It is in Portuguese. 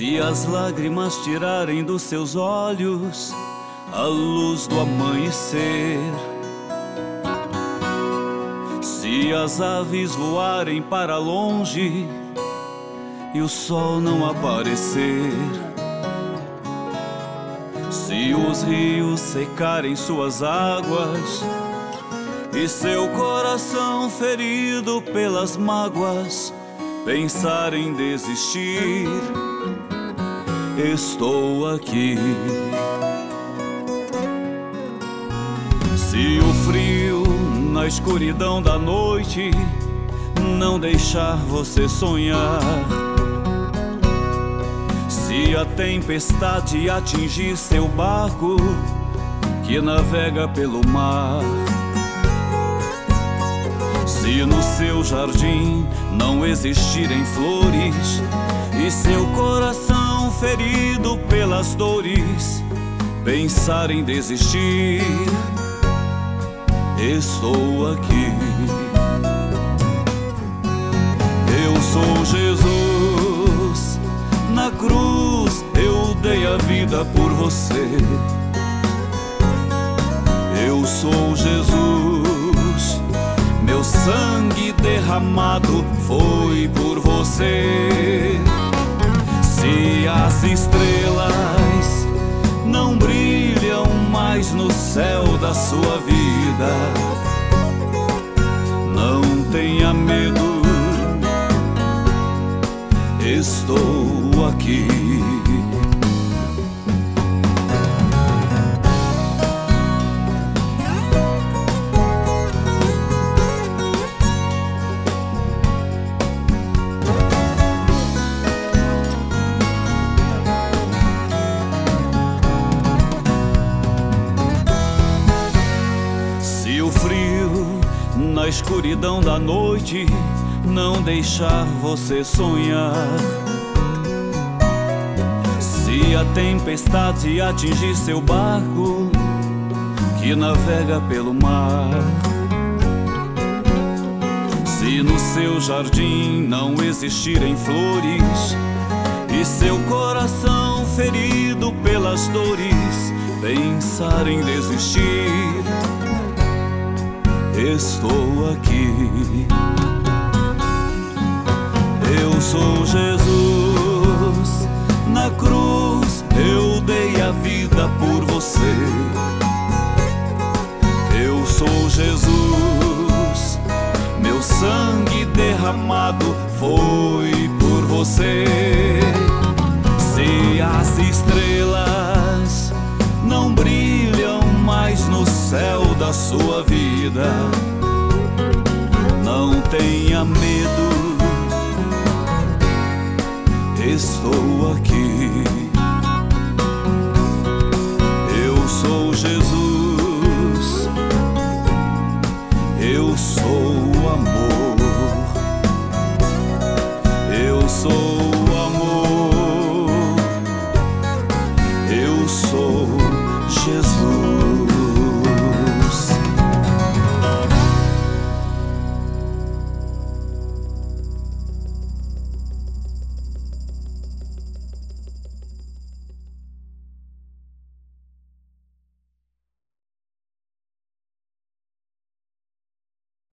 Se as lágrimas tirarem dos seus olhos a luz do amanhecer, se as aves voarem para longe e o sol não aparecer, se os rios secarem suas águas e seu coração ferido pelas mágoas pensar em desistir, estou aqui. Se o frio na escuridão da noite não deixar você sonhar, se a tempestade atingir seu barco que navega pelo mar, se no seu jardim não existirem flores. E seu coração ferido pelas dores. Pensar em desistir, estou aqui. Eu sou Jesus, na cruz eu dei a vida por você. Eu sou Jesus, sangue derramado foi por você. Se as estrelas não brilham mais no céu da sua vida, não tenha medo, estou aqui. Escuridão da noite não deixar você sonhar, se a tempestade atingir seu barco que navega pelo mar, se no seu jardim não existirem flores e seu coração ferido pelas dores pensar em desistir estou aqui. Eu sou Jesus, sua vida. Não tenha medo, estou aqui. Eu sou Jesus,